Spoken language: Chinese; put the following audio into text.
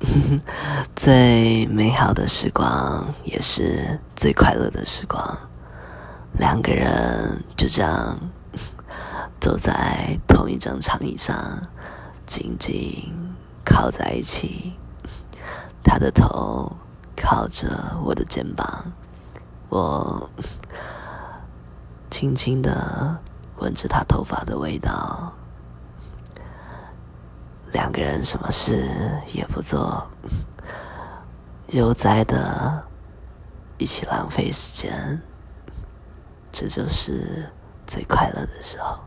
最美好的时光，也是最快乐的时光。两个人就这样坐在同一张长椅上，紧紧靠在一起。他的头靠着我的肩膀，我轻轻的闻着他头发的味道。两个人什么事也不做，悠哉的一起浪费时间，这就是最快乐的时候。